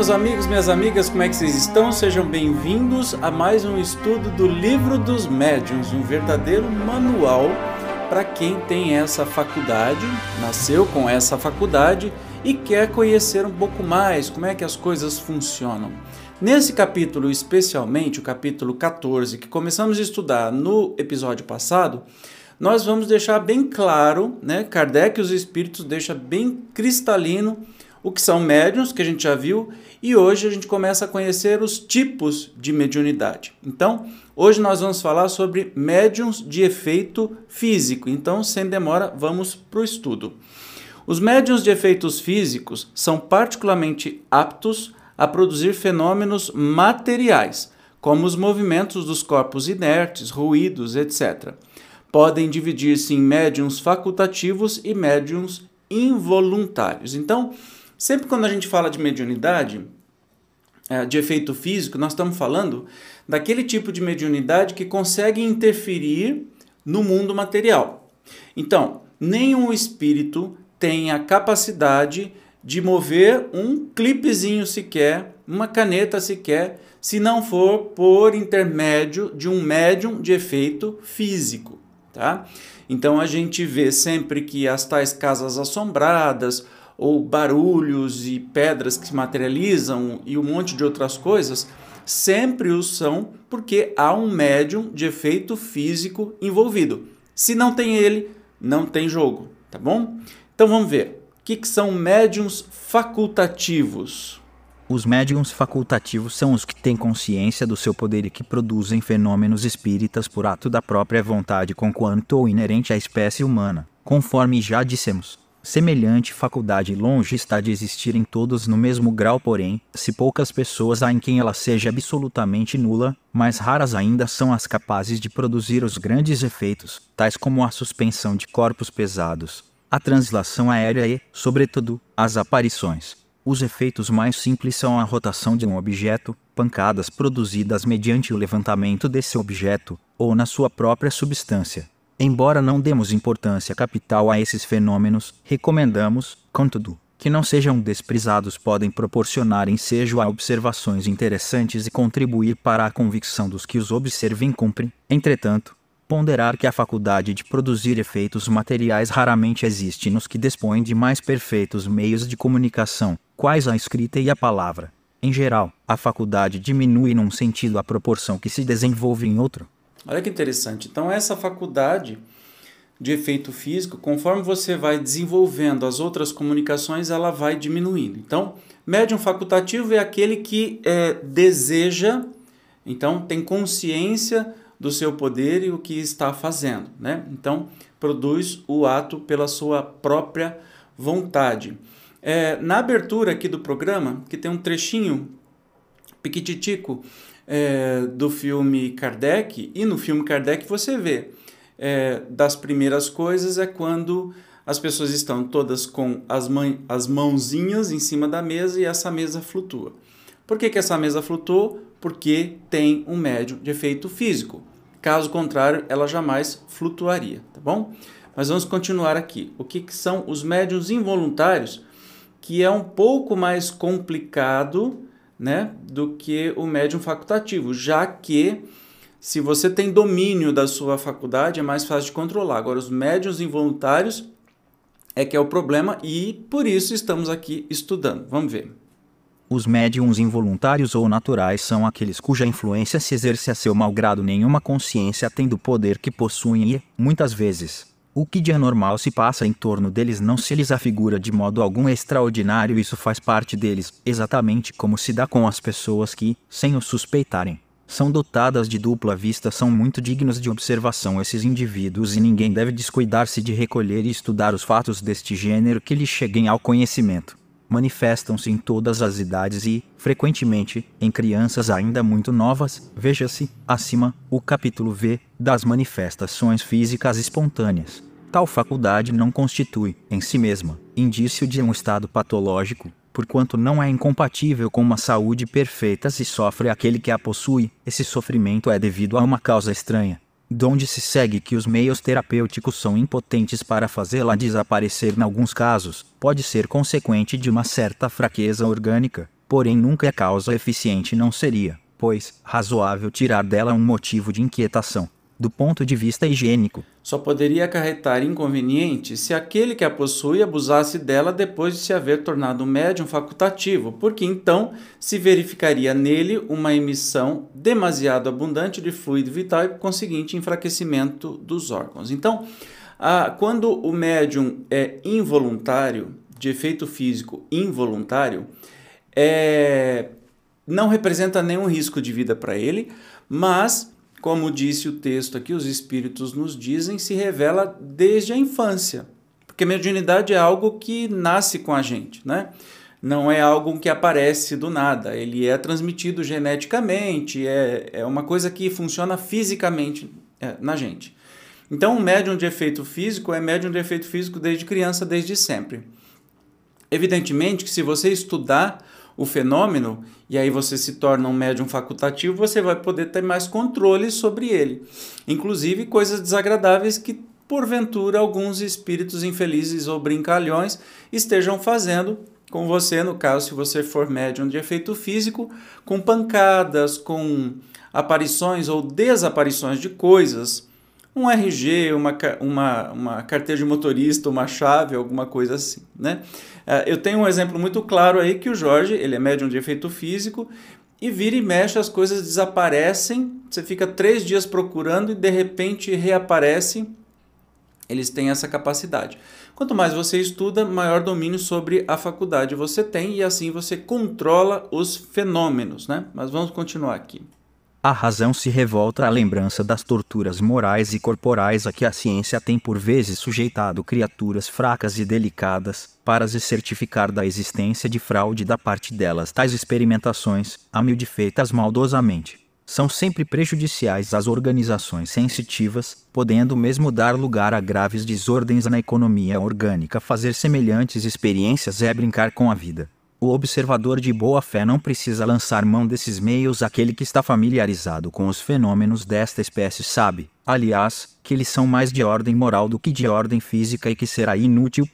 Meus amigos, minhas amigas, como é que vocês estão? Sejam bem-vindos a mais um estudo do Livro dos Médiuns, um verdadeiro manual para quem tem essa faculdade, nasceu com essa faculdade e quer conhecer um pouco mais como é que as coisas funcionam. Nesse capítulo, especialmente o capítulo 14, que começamos a estudar no episódio passado, nós vamos deixar bem claro, né? Kardec e os espíritos deixa bem cristalino o que são médiums, que a gente já viu, e hoje a gente começa a conhecer os tipos de mediunidade. Então, hoje nós vamos falar sobre médiums de efeito físico. Então, sem demora, vamos para o estudo. Os médiums de efeitos físicos são particularmente aptos a produzir fenômenos materiais, como os movimentos dos corpos inertes, ruídos, etc. Podem dividir-se em médiums facultativos e médiums involuntários. Então, Sempre quando a gente fala de mediunidade, é, de efeito físico, nós estamos falando daquele tipo de mediunidade que consegue interferir no mundo material. Então, nenhum espírito tem a capacidade de mover um clipezinho sequer, uma caneta sequer, se não for por intermédio de um médium de efeito físico, tá? Então a gente vê sempre que as tais casas assombradas ou barulhos e pedras que se materializam e um monte de outras coisas, sempre o são porque há um médium de efeito físico envolvido. Se não tem ele, não tem jogo, tá bom? Então vamos ver. O que, que são médiums facultativos? Os médiums facultativos são os que têm consciência do seu poder e que produzem fenômenos espíritas por ato da própria vontade, conquanto ou inerente à espécie humana, conforme já dissemos. Semelhante faculdade longe está de existir em todos no mesmo grau, porém, se poucas pessoas há em quem ela seja absolutamente nula, mais raras ainda são as capazes de produzir os grandes efeitos, tais como a suspensão de corpos pesados, a translação aérea e, sobretudo, as aparições. Os efeitos mais simples são a rotação de um objeto, pancadas produzidas mediante o levantamento desse objeto, ou na sua própria substância Embora não demos importância capital a esses fenômenos, recomendamos, contudo, que não sejam desprezados podem proporcionar ensejo a observações interessantes e contribuir para a convicção dos que os observem cumprem. Entretanto, ponderar que a faculdade de produzir efeitos materiais raramente existe nos que dispõem de mais perfeitos meios de comunicação, quais a escrita e a palavra. Em geral, a faculdade diminui num sentido à proporção que se desenvolve em outro. Olha que interessante. Então, essa faculdade de efeito físico, conforme você vai desenvolvendo as outras comunicações, ela vai diminuindo. Então, médium facultativo é aquele que é, deseja, então tem consciência do seu poder e o que está fazendo, né? Então, produz o ato pela sua própria vontade. É, na abertura aqui do programa, que tem um trechinho piquititico é, do filme Kardec, e no filme Kardec você vê é, das primeiras coisas é quando as pessoas estão todas com as, mãe, as mãozinhas em cima da mesa e essa mesa flutua. Por que, que essa mesa flutuou? Porque tem um médium de efeito físico. Caso contrário, ela jamais flutuaria, tá bom? Mas vamos continuar aqui. O que, que são os médiums involuntários? Que é um pouco mais complicado né, do que o médium facultativo, já que se você tem domínio da sua faculdade é mais fácil de controlar. Agora, os médiums involuntários é que é o problema e por isso estamos aqui estudando. Vamos ver. Os médiums involuntários ou naturais são aqueles cuja influência se exerce a seu malgrado nenhuma consciência tem do poder que possuem e, muitas vezes, O que de anormal se passa em torno deles não se lhes afigura de modo algum extraordinário, isso faz parte deles, exatamente como se dá com as pessoas que, sem o suspeitarem, são dotadas de dupla vista, são muito dignos de observação esses indivíduos e ninguém deve descuidar-se de recolher e estudar os fatos deste gênero que lhes cheguem ao conhecimento. Manifestam-se em todas as idades e, frequentemente, em crianças ainda muito novas. Veja-se, acima, o capítulo V das manifestações físicas espontâneas. Tal faculdade não constitui, em si mesma, indício de um estado patológico, porquanto não é incompatível com uma saúde perfeita se sofre aquele que a possui, esse sofrimento é devido a uma causa estranha, donde se segue que os meios terapêuticos são impotentes para fazê-la desaparecer em alguns casos, pode ser consequente de uma certa fraqueza orgânica, porém nunca é causa eficiente não seria, pois, razoável tirar dela um motivo de inquietação do ponto de vista higiênico. Só poderia acarretar inconveniente se aquele que a possui abusasse dela depois de se haver tornado um médium facultativo, porque então se verificaria nele uma emissão demasiado abundante de fluido vital e, por conseguinte, enfraquecimento dos órgãos. Então, quando o médium é involuntário, de efeito físico involuntário, é, não representa nenhum risco de vida para ele, mas como disse o texto aqui, os espíritos nos dizem, se revela desde a infância. Porque mediunidade é algo que nasce com a gente, né? Não é algo que aparece do nada, ele é transmitido geneticamente, é, é uma coisa que funciona fisicamente é, na gente. Então, um médium de efeito físico é médium de efeito físico desde criança, desde sempre. Evidentemente que se você estudar o fenômeno e aí você se torna um médium facultativo, você vai poder ter mais controle sobre ele. Inclusive coisas desagradáveis que porventura alguns espíritos infelizes ou brincalhões estejam fazendo com você, no caso, se você for médium de efeito físico, com pancadas, com aparições ou desaparições de coisas, um RG, uma, uma, uma carteira de motorista, uma chave, alguma coisa assim, né? Uh, eu tenho um exemplo muito claro aí que o Jorge, ele é médium de efeito físico, e vira e mexe, as coisas desaparecem, você fica três dias procurando e de repente reaparece. Eles têm essa capacidade. Quanto mais você estuda, maior domínio sobre a faculdade você tem e assim você controla os fenômenos, né? Mas vamos continuar aqui. A razão se revolta à lembrança das torturas morais e corporais a que a ciência tem por vezes sujeitado criaturas fracas e delicadas, para se certificar da existência de fraude da parte delas. Tais experimentações, a mil de feitas maldosamente, são sempre prejudiciais às organizações sensitivas, podendo mesmo dar lugar a graves desordens na economia orgânica. Fazer semelhantes experiências é brincar com a vida. O observador de boa fé não precisa lançar mão desses meios. Aquele que está familiarizado com os fenômenos desta espécie sabe, aliás, que eles são mais de ordem moral do que de ordem física e que será inútil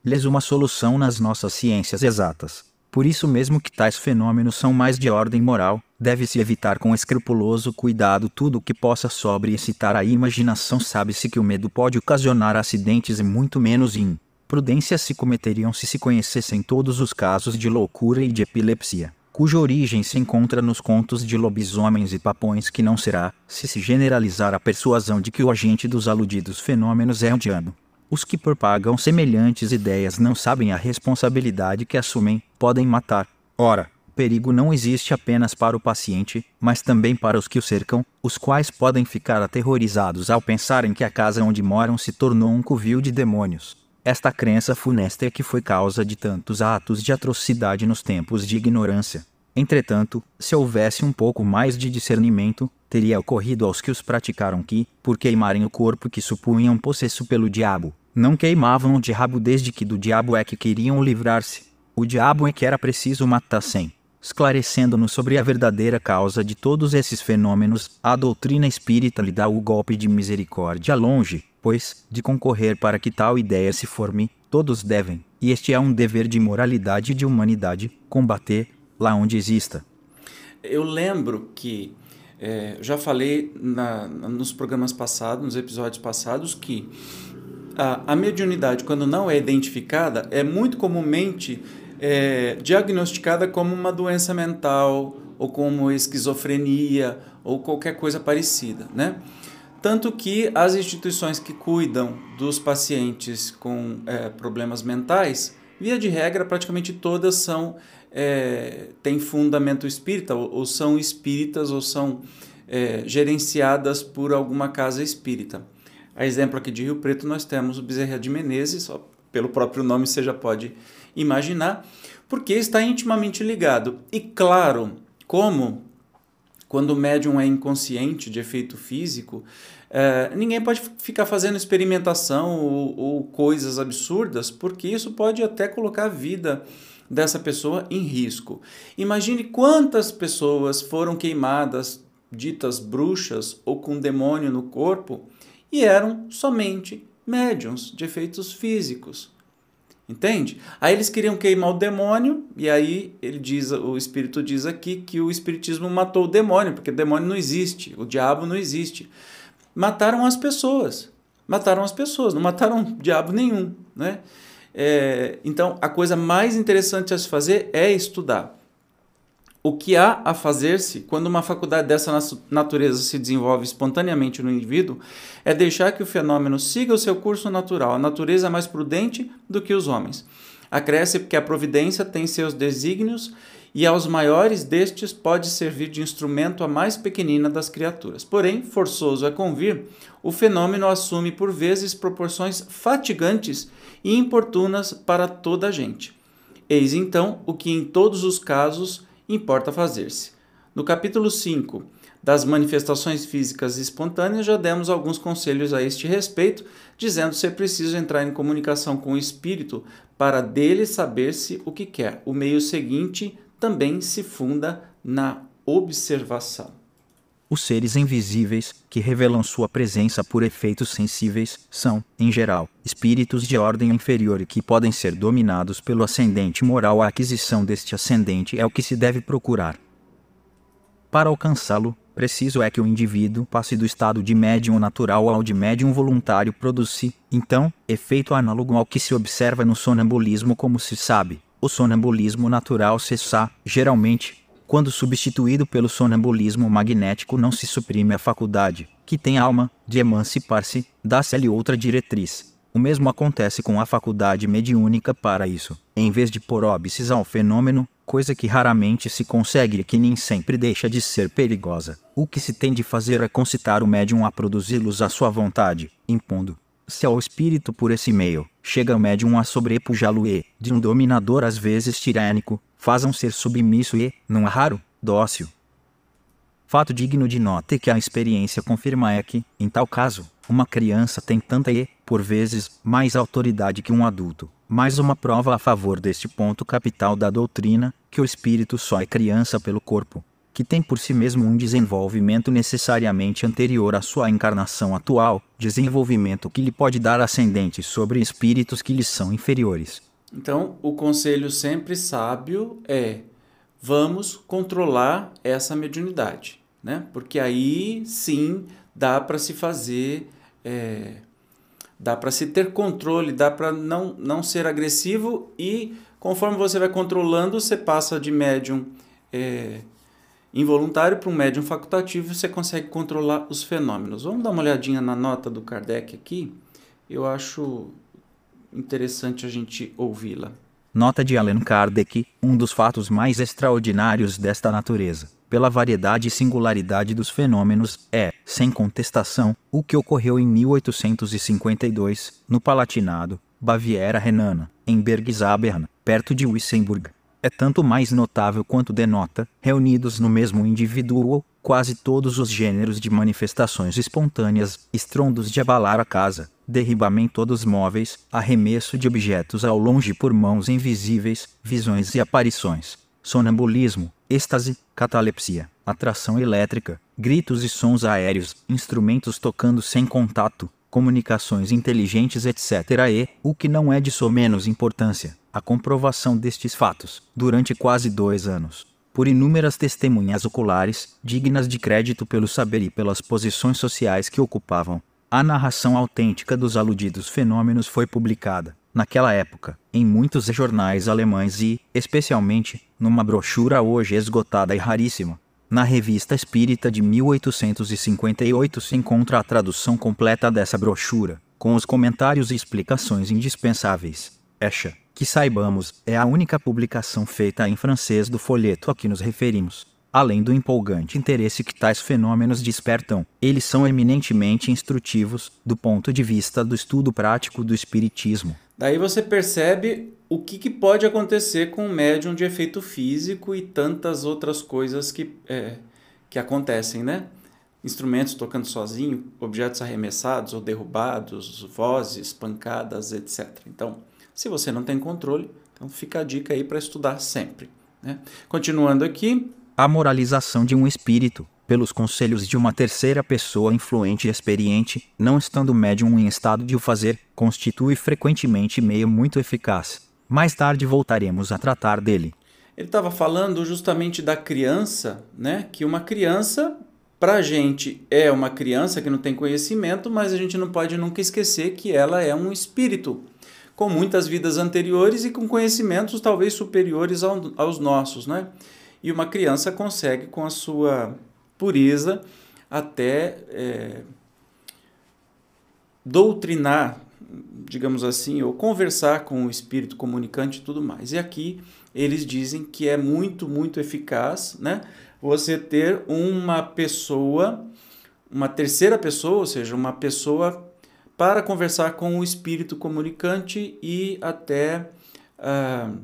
procurar-lhes uma solução nas nossas ciências exatas. Por isso mesmo que tais fenômenos são mais de ordem moral, deve-se evitar com escrupuloso cuidado tudo o que possa sobre excitar a imaginação. Sabe-se que o medo pode ocasionar acidentes e muito menos in prudência se cometeriam se se conhecessem todos os casos de loucura e de epilepsia, cuja origem se encontra nos contos de lobisomens e papões que não será, se se generalizar a persuasão de que o agente dos aludidos fenômenos é o diabo. Os que propagam semelhantes ideias não sabem a responsabilidade que assumem, podem matar. Ora, perigo não existe apenas para o paciente, mas também para os que o cercam, os quais podem ficar aterrorizados ao pensarem que a casa onde moram se tornou um covil de demônios. Esta crença funesta é que foi causa de tantos atos de atrocidade nos tempos de ignorância. Entretanto, se houvesse um pouco mais de discernimento, teria ocorrido aos que os praticaram que, por queimarem o corpo que supunham possesso pelo diabo, não queimavam o diabo desde que do diabo é que queriam livrar-se. O diabo é que era preciso matar sem. Esclarecendo-nos sobre a verdadeira causa de todos esses fenômenos, a doutrina espírita lhe dá o golpe de misericórdia longe, pois, de concorrer para que tal ideia se forme, todos devem, e este é um dever de moralidade e de humanidade, combater lá onde exista. Eu lembro que é, já falei na, nos programas passados, nos episódios passados, que a, a mediunidade, quando não é identificada, é muito comumente é, diagnosticada como uma doença mental ou como esquizofrenia ou qualquer coisa parecida, né? Tanto que as instituições que cuidam dos pacientes com é, problemas mentais, via de regra, praticamente todas são é, têm fundamento espírita, ou, ou, são espíritas, ou são é, gerenciadas por alguma casa espírita. A exemplo aqui de Rio Preto, nós temos o Bezerra de Menezes, só pelo próprio nome você já pode imaginar, porque está intimamente ligado. E claro, como quando o médium é inconsciente de efeito físico, é, ninguém pode ficar fazendo experimentação ou, ou, coisas absurdas, porque isso pode até colocar a vida dessa pessoa em risco. Imagine quantas pessoas foram queimadas, ditas bruxas ou com demônio no corpo, e eram somente médiums de efeitos físicos. Entende? Aí eles queriam queimar o demônio, e aí ele diz, o espírito diz aqui que o espiritismo matou o demônio, porque o demônio não existe, o diabo não existe. Mataram as pessoas. Mataram as pessoas, não mataram diabo nenhum, né? É, então, a coisa mais interessante a se fazer é estudar. O que há a fazer-se quando uma faculdade dessa natureza se desenvolve espontaneamente no indivíduo é deixar que o fenômeno siga o seu curso natural. A natureza é mais prudente do que os homens. Acresce porque a providência tem seus desígnios e aos maiores destes pode servir de instrumento à mais pequenina das criaturas. Porém, forçoso é convir, o fenômeno assume por vezes proporções fatigantes e importunas para toda a gente. Eis então o que em todos os casos importa fazer-se. No capítulo 5 das manifestações físicas espontâneas, já demos alguns conselhos a este respeito, dizendo ser preciso entrar em comunicação com o espírito para dele saber-se o que quer. O meio seguinte também se funda na observação. Os seres invisíveis, que revelam sua presença por efeitos sensíveis, são, em geral, espíritos de ordem inferior e que podem ser dominados pelo ascendente moral. A aquisição deste ascendente é o que se deve procurar. Para alcançá-lo, preciso é que o indivíduo passe do estado de médium natural ao de médium voluntário produzi, então, efeito análogo ao que se observa no sonambulismo como se sabe. O sonambulismo natural cessa, geralmente, quando substituído pelo sonambulismo magnético, não se suprime a faculdade, que tem alma, de emancipar-se, dá-se-lhe outra diretriz. O mesmo acontece com a faculdade mediúnica para isso. Em vez de pôr óbices ao fenômeno, coisa que raramente se consegue e que nem sempre deixa de ser perigosa, o que se tem de fazer é concitar o médium a produzi-los à sua vontade, impondo se ao espírito por esse meio, chega o médium a sobrepujá-lo e, de um dominador às vezes tirânico, fazam ser submisso e, não é raro, dócil. Fato digno de nota que a experiência confirma é que, em tal caso, uma criança tem tanta e, por vezes, mais autoridade que um adulto. Mais uma prova a favor deste ponto capital da doutrina, que o espírito só é criança pelo corpo, que tem por si mesmo um desenvolvimento necessariamente anterior à sua encarnação atual, desenvolvimento que lhe pode dar ascendente sobre espíritos que lhes são inferiores. Então, o conselho sempre sábio é: vamos controlar essa mediunidade, né? Porque aí sim dá para se fazer, é, dá para se ter controle, dá para não, não ser agressivo e conforme você vai controlando, você passa de médium é, involuntário para um médium facultativo, você consegue controlar os fenômenos. Vamos dar uma olhadinha na nota do Kardec aqui. Eu acho interessante a gente ouvi-la. Nota de Allan Kardec: um dos fatos mais extraordinários desta natureza, pela variedade e singularidade dos fenômenos, é, sem contestação, o que ocorreu em 1852, no Palatinado, Baviera Renana, em Bergzabern, perto de Wissemburg. É tanto mais notável quanto denota, reunidos no mesmo indivíduo, quase todos os gêneros de manifestações espontâneas, estrondos de abalar a casa, derribamento dos móveis, arremesso de objetos ao longe por mãos invisíveis, visões e aparições, sonambulismo, êxtase, catalepsia, atração elétrica, gritos e sons aéreos, instrumentos tocando sem contato, comunicações inteligentes, etc. E, o que não é de menos importância, a comprovação destes fatos, durante quase dois anos, por inúmeras testemunhas oculares, dignas de crédito pelo saber e pelas posições sociais que ocupavam, a narração autêntica dos aludidos fenômenos foi publicada, naquela época, em muitos jornais alemães e, especialmente, numa brochura hoje esgotada e raríssima, Na Revista Espírita de 1858 se encontra a tradução completa dessa brochura, com os comentários e explicações indispensáveis. Escha, que saibamos, é a única publicação feita em francês do folheto a que nos referimos. Além do empolgante interesse que tais fenômenos despertam, eles são eminentemente instrutivos do ponto de vista do estudo prático do espiritismo. Daí você percebe o que, que pode acontecer com o médium de efeito físico e tantas outras coisas que, é, que acontecem, né? Instrumentos tocando sozinho, objetos arremessados ou derrubados, vozes, pancadas, etc. Então, se você não tem controle, então fica a dica aí para estudar sempre. Né? Continuando aqui. A moralização de um espírito, pelos conselhos de uma terceira pessoa influente e experiente, não estando o médium em estado de o fazer, constitui frequentemente meio muito eficaz. Mais tarde voltaremos a tratar dele. Ele estava falando justamente da criança, né? Que uma criança, para a gente, é uma criança que não tem conhecimento, mas a gente não pode nunca esquecer que ela é um espírito, com muitas vidas anteriores e com conhecimentos talvez superiores ao, aos nossos, né? E uma criança consegue, com a sua pureza até é, doutrinar, digamos assim, ou conversar com o espírito comunicante e tudo mais. E aqui eles dizem que é muito, muito eficaz, né? Você ter uma pessoa, uma terceira pessoa, ou seja, uma pessoa para conversar com o espírito comunicante e até uh,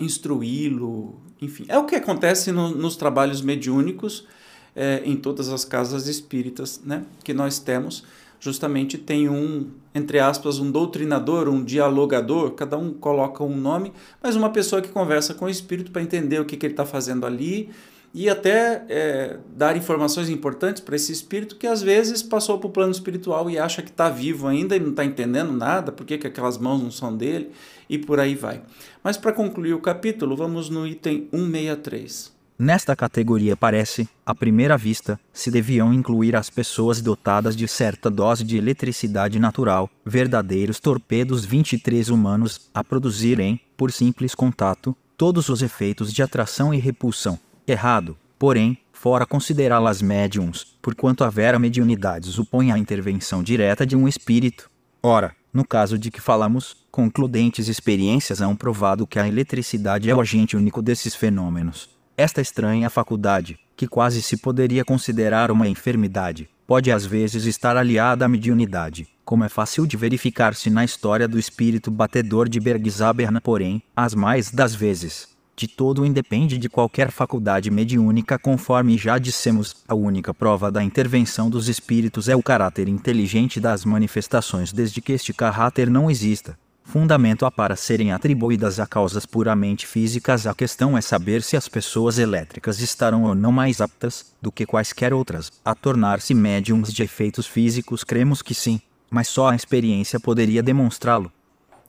instruí-lo, enfim. É o que acontece no, nos trabalhos mediúnicos é, em todas as casas espíritas né, que nós temos. Justamente tem um, entre aspas, um doutrinador, um dialogador, cada um coloca um nome, mas uma pessoa que conversa com o espírito para entender o que, que ele está fazendo ali e até é, dar informações importantes para esse espírito que às vezes passou para o plano espiritual e acha que está vivo ainda e não está entendendo nada, por que aquelas mãos não são dele e por aí vai. Mas para concluir o capítulo, vamos no item 163. Nesta categoria parece, à primeira vista, se deviam incluir as pessoas dotadas de certa dose de eletricidade natural, verdadeiros torpedos 23 humanos, a produzirem, por simples contato, todos os efeitos de atração e repulsão. Errado, porém, fora considerá-las médiums, porquanto a vera mediunidade supõe a intervenção direta de um espírito. Ora, no caso de que falamos, concludentes experiências hão provado que a eletricidade é o agente único desses fenômenos. Esta estranha faculdade, que quase se poderia considerar uma enfermidade, pode às vezes estar aliada à mediunidade, como é fácil de verificar-se na história do espírito batedor de Bergsaberna, porém, as mais das vezes, de todo independe de qualquer faculdade mediúnica, conforme já dissemos, a única prova da intervenção dos espíritos é o caráter inteligente das manifestações, desde que este caráter não exista. Fundamento há para serem atribuídas a causas puramente físicas, a questão é saber se as pessoas elétricas estarão ou não mais aptas, do que quaisquer outras, a tornar-se médiums de efeitos físicos. Cremos que sim, mas só a experiência poderia demonstrá-lo.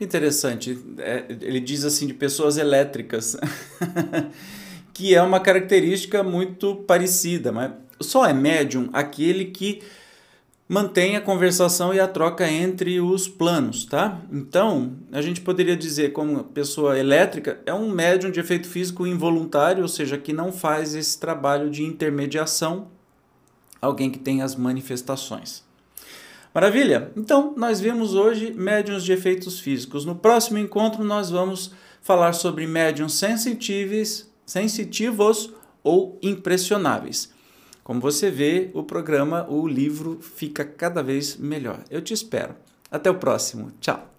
Interessante. É, ele diz assim de pessoas elétricas, que é uma característica muito parecida, mas só é médium aquele que mantém a conversação e a troca entre os planos, tá? Então, a gente poderia dizer como pessoa elétrica é um médium de efeito físico involuntário, ou seja, que não faz esse trabalho de intermediação, alguém que tem as manifestações. Maravilha? Então, nós vimos hoje médiums de efeitos físicos. No próximo encontro, nós vamos falar sobre médiums sensitíveis, sensitivos ou impressionáveis. Como você vê, o programa, o livro fica cada vez melhor. Eu te espero. Até o próximo. Tchau.